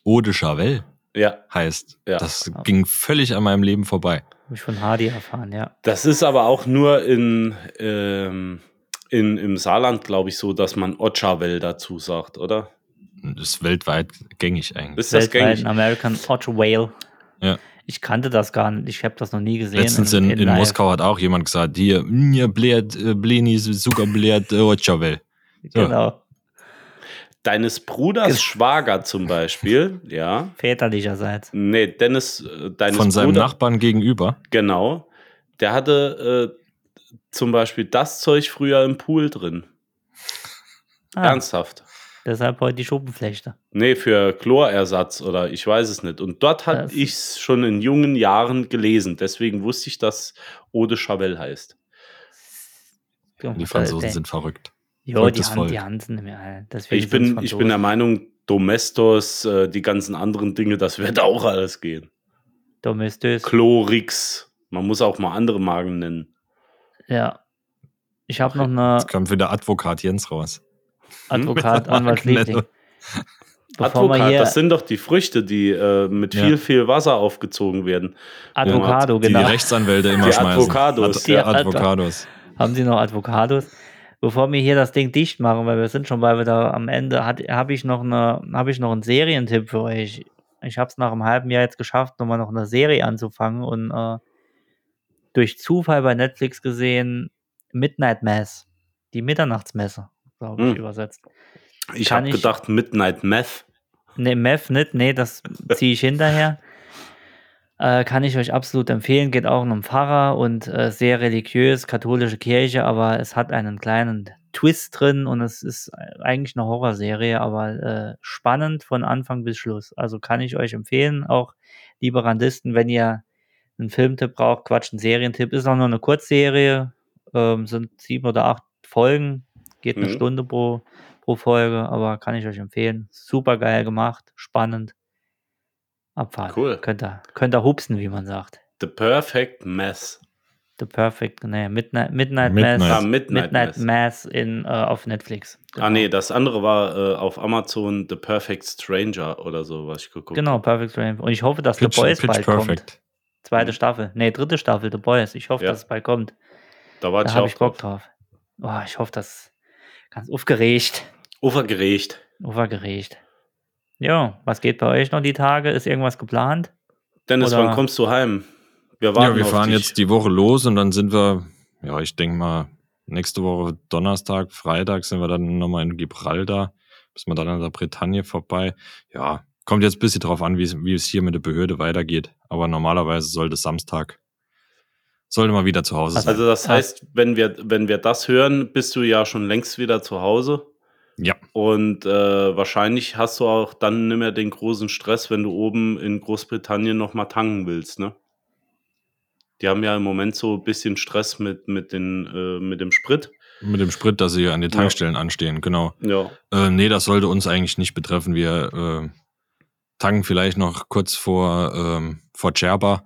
Eau de Chavel Ja, heißt. Ja. Das ging völlig an meinem Leben vorbei. Hab ich von Hardy erfahren, ja. das ist aber auch nur in, ähm, in, im Saarland, glaube ich, so, dass man Ochavel dazu sagt, oder? Das ist weltweit gängig eigentlich. Ist das Weltweit gängig? American Otter Whale. Ja. Ich kannte das gar nicht. Ich habe das noch nie gesehen. Letztens in, in, live. Moskau hat auch jemand gesagt, hier, mir bläht, äh, Bleni, sogar bläht äh, Ochavel. So. Genau. Deines Bruders Schwager zum Beispiel, ja. Väterlicherseits. Nee, Dennis, äh, deines Von seinem Bruder, Nachbarn gegenüber. Genau. Der hatte äh, zum Beispiel das Zeug früher im Pool drin. Ah, Ernsthaft. deshalb heute die Schuppenflechte. Nee, für Chlorersatz oder ich weiß es nicht. Und dort hatte ich es schon in jungen Jahren gelesen. Deswegen wusste ich, dass Eau de Chavel heißt. Die Franzosen sind verrückt. Ja, die Volk. die Hand sind mir all. Deswegen Ich bin, ich bin der. Meinung, Domestos, äh, die ganzen anderen Dinge, das wird auch alles gehen. Domestos. Chlorix. Man muss auch mal andere Marken nennen. Ja. Ich habe noch eine Jetzt kommt wieder Advokat Jens raus. Advokat, Anwalt Liebling. Advokat, hier das sind doch die Früchte, die äh, mit Ja. viel, viel Wasser aufgezogen werden. Advocado, Die genau. Rechtsanwälte immer Die schmeißen. Advocados. Ad Die Advocados. Haben Sie noch Avocados? Bevor wir hier das Ding dicht machen, weil wir sind schon bald wieder am Ende, habe ich noch eine, habe ich noch einen Serientipp für euch. Ich habe es nach einem halben Jahr jetzt geschafft, nochmal noch eine Serie anzufangen und äh, durch Zufall bei Netflix gesehen Midnight Mass, die Mitternachtsmesse, glaube ich, Hm. übersetzt. Ich habe gedacht, Midnight Meth. Ne, Meth nicht, nee, das ziehe ich hinterher. Äh, kann ich euch absolut empfehlen. Geht auch um Pfarrer und äh, sehr religiös, katholische Kirche, aber es hat einen kleinen Twist drin und es ist eigentlich eine Horrorserie, aber äh, spannend von Anfang bis Schluss. Also kann ich euch empfehlen, auch liebe Randisten, wenn ihr einen Filmtipp braucht, Quatsch, einen Serientipp, ist auch nur eine Kurzserie, ähm, sind sieben oder acht Folgen, geht eine Mhm. Stunde pro, pro Folge, aber kann ich euch empfehlen. Super geil gemacht, spannend. Abfahrt. Cool. Könnt ihr, könnt ihr hupsen, wie man sagt. The Perfect Mess. The Perfect, nee, Midnight, Midnight, Midnight. Mass. Ah, Midnight Midnight Mass. Mass in, äh, auf Netflix. Ah, nee, das andere war äh, auf Amazon The Perfect Stranger oder so, was ich geguckt Genau, habe. Perfect Frame. Und ich hoffe, dass Pitch, The Boys Pitch bald kommt. Perfect. Zweite Staffel. Nee, dritte Staffel, The Boys. Ich hoffe, Ja. dass es bald kommt. Da war Da ich habe auch ich Bock drauf. drauf. Oh, ich hoffe, das ganz aufgeregt. Ufergerecht. Aufgeregt. Ja, was geht bei euch noch die Tage? Ist irgendwas geplant? Dennis, Oder- wann kommst du heim? Wir warten Ja, wir auf fahren dich. jetzt die Woche los und dann sind wir, ja, ich denke mal, nächste Woche Donnerstag, Freitag sind wir dann nochmal in Gibraltar. Müssen wir dann an der Bretagne vorbei. Ja, kommt jetzt ein bisschen drauf an, wie es, hier mit der Behörde weitergeht. Aber normalerweise sollte Samstag, sollte mal wieder zu Hause sein. Also das heißt, wenn wir, wenn wir das hören, bist du ja schon längst wieder zu Hause. Ja, Und äh, wahrscheinlich hast du auch dann nicht mehr den großen Stress, wenn du oben in Großbritannien nochmal tanken willst, ne? Die haben ja im Moment so ein bisschen Stress mit, mit, den, äh, mit dem Sprit. mit dem Sprit, dass sie an den Tankstellen anstehen, genau. Ja. Äh, nee, das sollte uns eigentlich nicht betreffen. Wir äh, tanken vielleicht noch kurz vor, ähm, vor Djerba.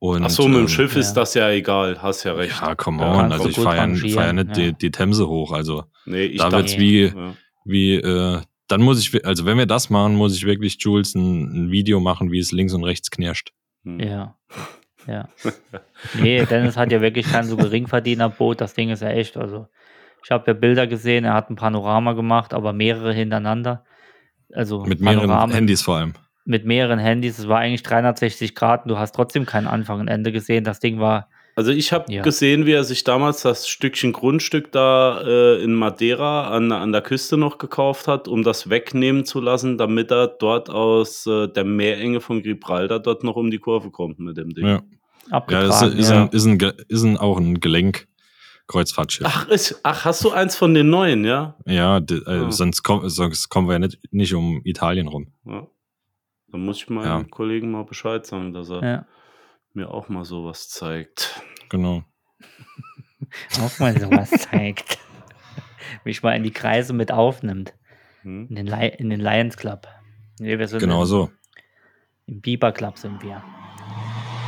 Und, Ach so, mit dem ähm, Schiff ist ja. das ja egal, hast ja recht. Ja, come Ja, on. also du ich gut fahre ja, ja nicht ja. die, die Themse hoch. Also Nee, ich da wird's wie, ja. wie, äh, dann muss ich, also wenn wir das machen, muss ich wirklich Jules ein, ein Video machen, wie es links und rechts knirscht. Hm. Ja. Ja. Nee, Dennis hat ja wirklich kein so Geringverdienerboot. Das Ding ist ja echt. Also, ich habe ja Bilder gesehen, er hat ein Panorama gemacht, aber mehrere hintereinander. Also Mit mehreren Panoramen Handys vor allem. Mit mehreren Handys. Es war eigentlich 360 Grad und du hast trotzdem keinen Anfang und Ende gesehen. Das Ding war, Also ich habe Ja. gesehen, wie er sich damals das Stückchen Grundstück da äh, in Madeira an, an der Küste noch gekauft hat, um das wegnehmen zu lassen, damit er dort aus äh, der Meerenge von Gibraltar dort noch um die Kurve kommt mit dem Ding. Ja, ja abgetragen. das ist, ja. Ein, ist, ein, ist ein, auch ein Gelenk-Kreuzfahrtschiff. Ach, ist, ach, hast du eins von den neuen, ja? Ja, d- äh, Ah. sonst, komm, sonst kommen wir ja nicht, nicht um Italien rum. ja. Dann muss ich meinem Ja. Kollegen mal Bescheid sagen, dass er ja. mir auch mal sowas zeigt. Genau. Auch mal sowas zeigt. Mich mal in die Kreise mit aufnimmt. Hm? In den, Li in den Lions Club. Nee, wir sind Genau im, so. im Biber Club sind wir.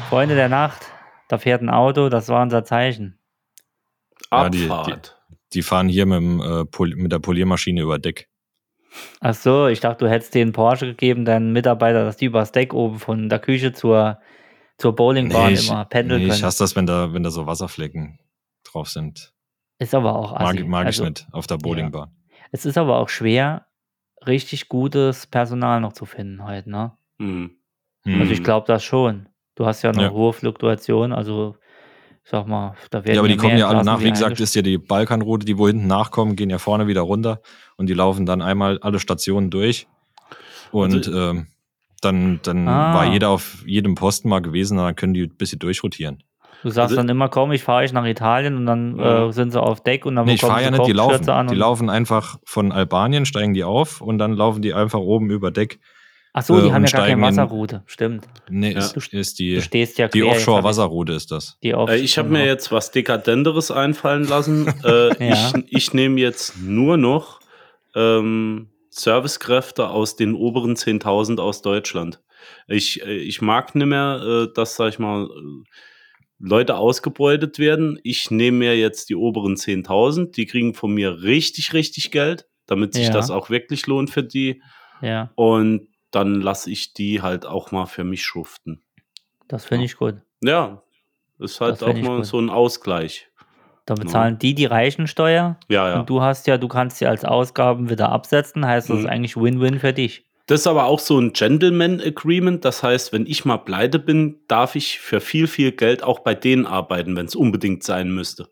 Freunde der Nacht, da fährt ein Auto, das war unser Zeichen. Ja, die- Abfahrt. Die fahren hier mit, dem, äh, mit der Poliermaschine über Deck. Ach so, ich dachte, du hättest den Porsche gegeben, deinen Mitarbeiter, dass die übers Deck oben von der Küche zur, zur Bowlingbahn ich, immer pendeln nee, ich können. hasse das, wenn da, wenn da so Wasserflecken drauf sind. Ist aber auch assi. Mag, mag also, ich nicht auf der Bowlingbahn. Es ist aber auch schwer, richtig gutes Personal noch zu finden heute, ne? Hm. Hm. Also ich glaube das schon. Du hast ja eine Ja. hohe Fluktuation, also sag mal, da werden Ja, aber die kommen ja alle nach. Wie gesagt, ist ja die Balkanroute, die wo hinten nachkommen, gehen ja vorne wieder runter und die laufen dann einmal alle Stationen durch. Und Also- ähm, dann, dann Ah. war jeder auf jedem Posten mal gewesen und dann können die ein bisschen durchrotieren. Du sagst Also- dann immer, komm, ich fahre euch nach Italien und dann Ja. äh, sind sie auf Deck und dann Nee, ich fahre ja sie nicht, die laufen. Die laufen einfach von Albanien, steigen die auf und dann laufen die einfach oben über Deck. Ach so, die äh, haben ja gar keine Wasserroute, stimmt. Nee, Ja. ist, die, Du stehst ja die Offshore-Wasserroute ist das. Die Off Äh, ich habe genau. mir jetzt was Dekadenteres einfallen lassen. äh, Ja. Ich, ich nehme jetzt nur noch ähm, Servicekräfte aus den oberen 10.000 aus Deutschland. Ich, äh, ich mag nicht mehr, äh, dass, sag ich mal, äh, Leute ausgebeutet werden. Ich nehme mir jetzt die oberen 10.000. Die kriegen von mir richtig, richtig Geld, damit sich Ja. das auch wirklich lohnt für die. Ja, Und dann lasse ich die halt auch mal für mich schuften. das finde ich gut. Ja, ist halt auch mal gut. so ein Ausgleich. Da bezahlen die die Reichensteuer Ja, ja. und du hast ja, du kannst sie als Ausgaben wieder absetzen, heißt das Mhm. ist eigentlich Win-Win für dich. Das ist aber auch so ein Gentleman Agreement. Das heißt, wenn ich mal pleite bin, darf ich für viel, viel Geld auch bei denen arbeiten, wenn es unbedingt sein müsste.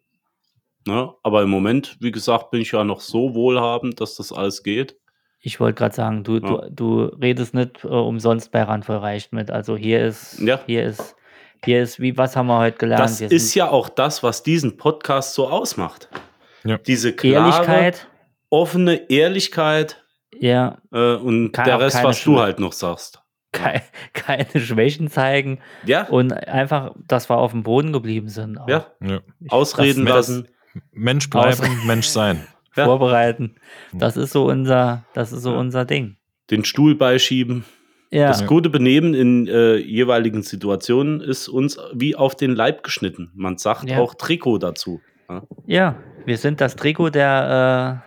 Ne? Aber im Moment, wie gesagt, bin ich ja noch so wohlhabend, dass das alles geht. Ich wollte gerade sagen, du, Ja. du, du redest nicht äh, umsonst bei Randvoll reicht mit. Also hier ist, Ja. hier ist, hier ist, wie, was haben wir heute gelernt? Das Wir ist ja auch das, was diesen Podcast so ausmacht. Ja. Diese klare, Ehrlichkeit, offene Ehrlichkeit ja, äh, und Kann der Rest, was du Schule- halt noch sagst. kei keine Schwächen zeigen Ja, und einfach, dass wir auf dem Boden geblieben sind. auch. ja. Ja. Ich- Ausreden lassen. Mensch bleiben, Aus- Mensch sein. Ja. vorbereiten. Das ist so unser, das ist so Ja. unser Ding. Den Stuhl beischieben. Ja, Das gute Benehmen in äh, jeweiligen Situationen ist uns wie auf den Leib geschnitten. Man sagt Ja. auch Trikot dazu. Ja. ja, wir sind das Trikot der,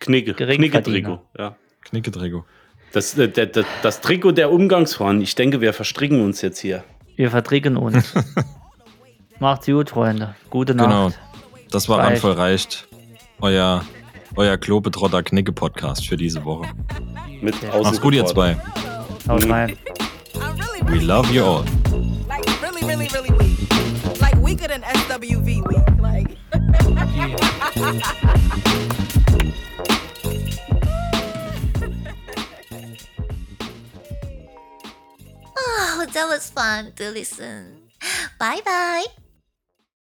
Knicke, Geringverdiener. Knicke-Trikot. Ja. Knicke-Trigo. Das, äh, der, der, das Trikot der Umgangsformen. Ich denke, wir verstricken uns jetzt hier. äh, wir vertricken uns. Macht's gut, Freunde. Gute Nacht. Genau. Das war Reicht. Randvoll reicht. Euer, euer Klobetrotter Knicke-Podcast für diese Woche. Mit Macht's gut, ihr zwei. Haut rein. I really, We love you all. like really, really, really weak. Like weaker than SWV weak. Like. Oh, that was fun to listen. Bye bye.